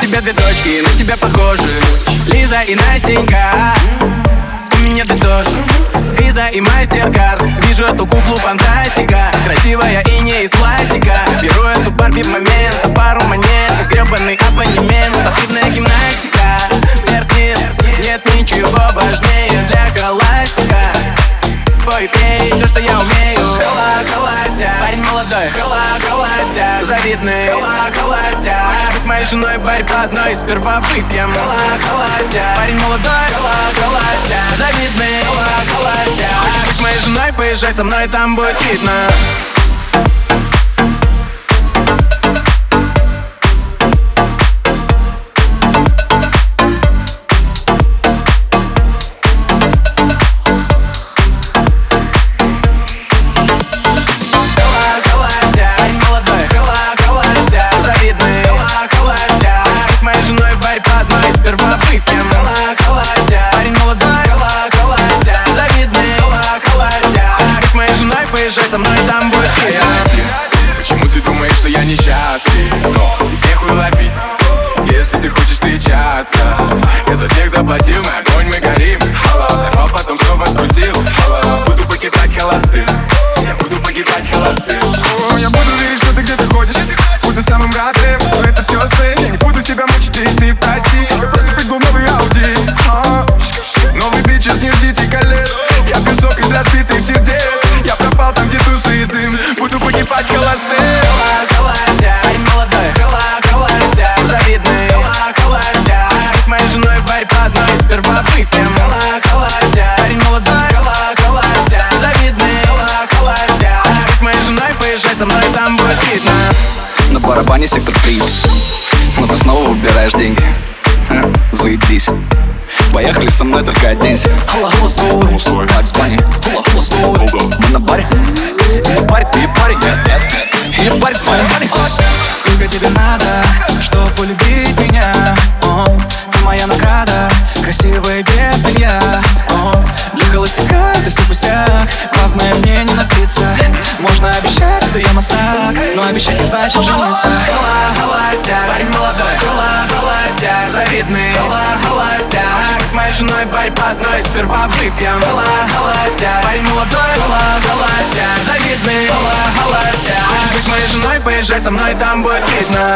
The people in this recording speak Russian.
тебя две дочки, на тебя похожи. Лиза и Настенька. У меня ты тоже Виза и мастер-карт Вижу эту куклу фантастика. Красивая и не из пластика. Беру эту Барби в момент За пару монет, гребаный абонемент Спортивная гимнастика. Вверх-вниз, нет ничего важнее для холастика Пой, пей, все, что я молодой. Хола, холастя, завидный. Хола, холастя, хочешь быть моей женой, барь по одной. Сперва выпьем. Хола, холастя, парень молодой. Хола, холастя, завидный. Хола, холастя, хочешь быть моей женой, поезжай со мной, там будет видно со мной, там будет А я Почему ты думаешь, что я несчастлив? Но здесь нехуй ловить. Если ты хочешь встречаться. Я за всех заплатил, мы огонь, мы горим. Алло, взорвал, потом снова скрутил. Алло, буду погибать холостым. Я буду погибать холостым. О, Я буду верить, что ты где-то ходишь. Буду самым но это все сны Я не буду себя мучить, и ты прости. Я просто со мной, там будет видно. На барабане сектор приз. Но ты снова выбираешь деньги. Ха, Заебись. Поехали со мной, только оденься Хула, хула, стой Так, звони Хула, хула, стой Мы на баре. И парень, ты парень. И парень, парень, парень Сколько тебе надо, чтобы полюбить меня? О, ты моя награда, красивая без мастак Но обещать не значит жениться. Хола, холастя, парень молодой. Хола, холастя, завидный. Холастя, хочешь быть моей женой, барь по одной Сперва выпьем Хола, холастя, парень молодой. Хола, холастя, завидный. Хола, холастя, хочешь быть моей женой, поезжай со мной, там будет видно